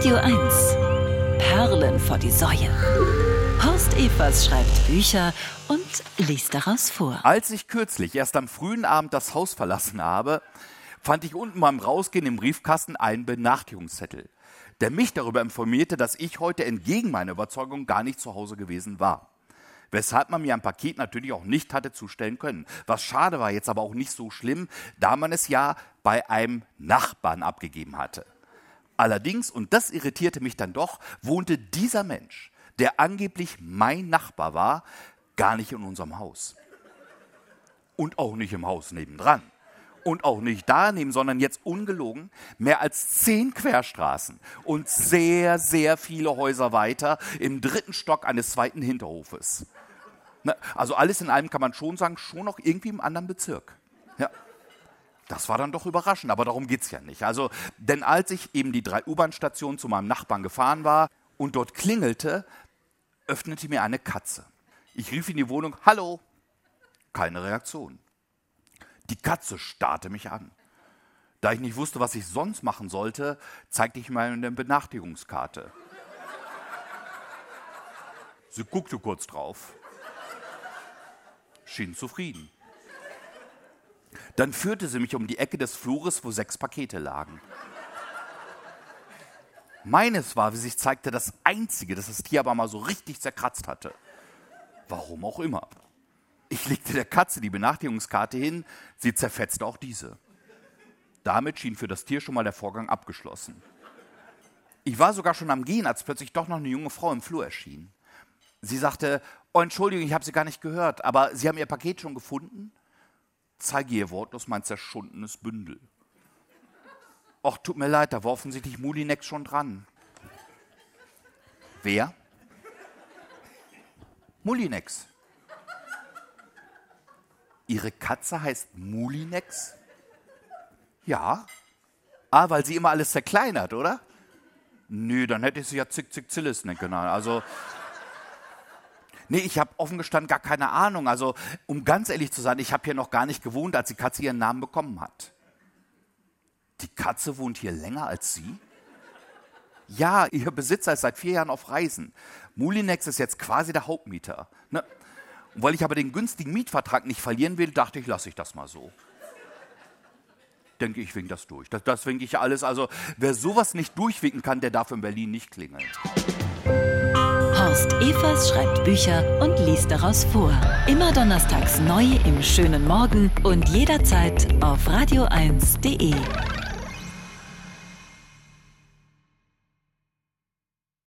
Radio 1. Perlen vor die Säue. Horst Evers schreibt Bücher und liest daraus vor. Als ich kürzlich erst am frühen Abend das Haus verlassen habe, fand ich unten beim Rausgehen im Briefkasten einen Benachrichtigungszettel, der mich darüber informierte, dass ich heute entgegen meiner Überzeugung gar nicht zu Hause gewesen war. Weshalb man mir ein Paket natürlich auch nicht hatte zustellen können. Was schade war, jetzt aber auch nicht so schlimm, da man es ja bei einem Nachbarn abgegeben hatte. Allerdings, und das irritierte mich dann doch, wohnte dieser Mensch, der angeblich mein Nachbar war, gar nicht in unserem Haus. Und auch nicht im Haus nebendran. Und auch nicht daneben, sondern jetzt ungelogen, mehr als zehn Querstraßen und sehr, sehr viele Häuser weiter im dritten Stock eines zweiten Hinterhofes. Also alles in allem kann man schon sagen, schon noch irgendwie im anderen Bezirk. Ja. Das war dann doch überraschend, aber darum geht es ja nicht. Also, denn als ich eben die drei U-Bahn-Stationen zu meinem Nachbarn gefahren war und dort klingelte, öffnete mir eine Katze. Ich rief in die Wohnung, hallo, keine Reaktion. Die Katze starrte mich an. Da ich nicht wusste, was ich sonst machen sollte, zeigte ich mir eine Benachrichtigungskarte. Sie guckte kurz drauf, schien zufrieden. Dann führte sie mich um die Ecke des Flures, wo sechs Pakete lagen. Meines war, wie sich zeigte, das einzige, das das Tier aber mal so richtig zerkratzt hatte. Warum auch immer. Ich legte der Katze die Benachrichtigungskarte hin, sie zerfetzte auch diese. Damit schien für das Tier schon mal der Vorgang abgeschlossen. Ich war sogar schon am Gehen, als plötzlich doch noch eine junge Frau im Flur erschien. Sie sagte, oh Entschuldigung, ich habe Sie gar nicht gehört, aber Sie haben Ihr Paket schon gefunden? Zeige ihr wortlos mein zerschundenes Bündel. Och, tut mir leid, da war offensichtlich Mulinex schon dran. Wer? Mulinex. Ihre Katze heißt Mulinex? Ja. Ah, weil sie immer alles zerkleinert, oder? Nö, dann hätte ich sie ja Zick Zick Zillis nennen können. Also, Nee, ich habe offen gestanden gar keine Ahnung. Also, um ganz ehrlich zu sein, ich habe hier noch gar nicht gewohnt, als die Katze ihren Namen bekommen hat. Die Katze wohnt hier länger als Sie? Ja, ihr Besitzer ist seit vier Jahren auf Reisen. Mulinex ist jetzt quasi der Hauptmieter. Ne? Und weil ich aber den günstigen Mietvertrag nicht verlieren will, dachte ich, lasse ich das mal so. Denke ich, wink das durch. Das, das winke ich alles. Also, wer sowas nicht durchwinken kann, der darf in Berlin nicht klingeln. Horst Evers schreibt Bücher und liest daraus vor. Immer donnerstags neu im schönen Morgen und jederzeit auf radio1.de.